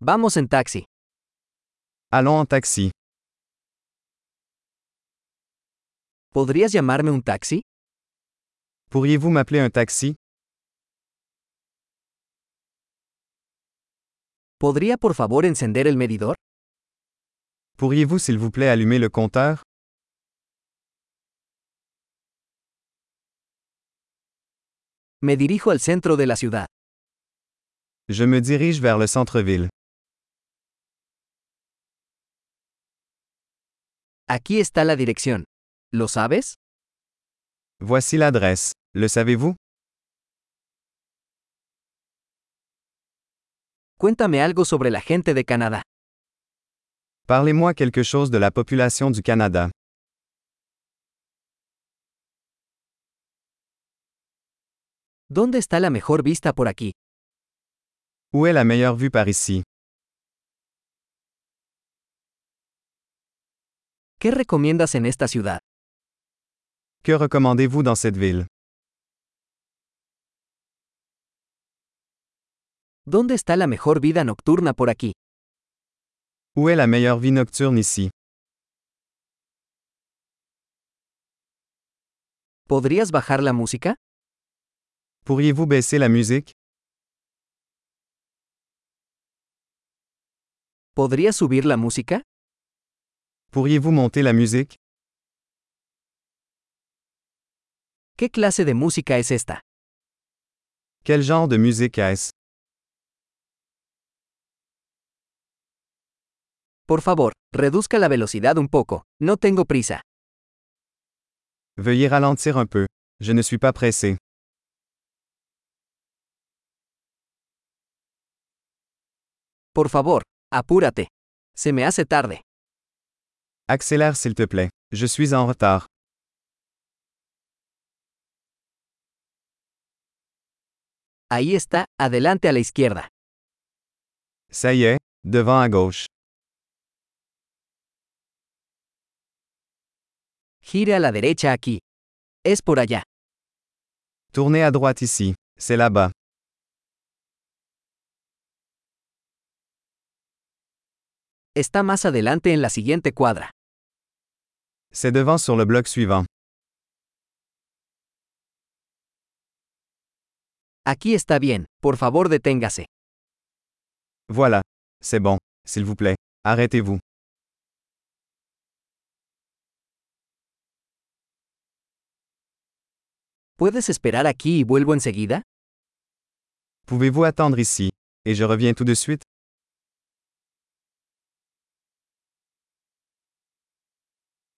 Vamos en taxi. Allons en taxi. ¿Podrías llamarme un taxi? Pourriez-vous m'appeler un taxi? ¿Podría por favor encender el medidor? Pourriez-vous s'il vous plaît allumer le compteur? Me dirijo al centro de la ciudad. Je me dirige vers le centre-ville. Aquí está la dirección. ¿Lo sabes? Voici l'adresse. Le savez-vous? Cuéntame algo sobre la gente de Canadá. Parlez-moi quelque chose de la population du Canada. ¿Dónde está la mejor vista por aquí? Où est la meilleure vue par ici? ¿Qué recomiendas en esta ciudad? Que recommandez-vous dans cette ville? ¿Dónde está la mejor vida nocturna por aquí? Où est la meilleure vie nocturne ici? ¿Podrías bajar la música? Pourriez-vous baisser la musique? ¿Podrías subir la música? Pourriez-vous monter la musique? ¿Qué clase de música es esta? Quel genre de musique est-ce? Por favor, reduzca la velocidad un poco. No tengo prisa. Veuillez ralentir un peu. Je ne suis pas pressé. Por favor, apúrate. Se me hace tarde. Accélère s'il te plaît. Je suis en retard. Ahí está, adelante a la izquierda. Ça y est, devant à gauche. Gire a la derecha aquí. Es por allá. Tournez à droite ici. C'est là-bas. Está más adelante en la siguiente cuadra. C'est devant sur le bloc suivant. Aquí está bien, por favor deténgase. Voilà. C'est bon. S'il vous plaît. Arrêtez-vous. ¿Puedes esperar aquí y vuelvo enseguida? Pouvez-vous attendre ici? Et je reviens tout de suite?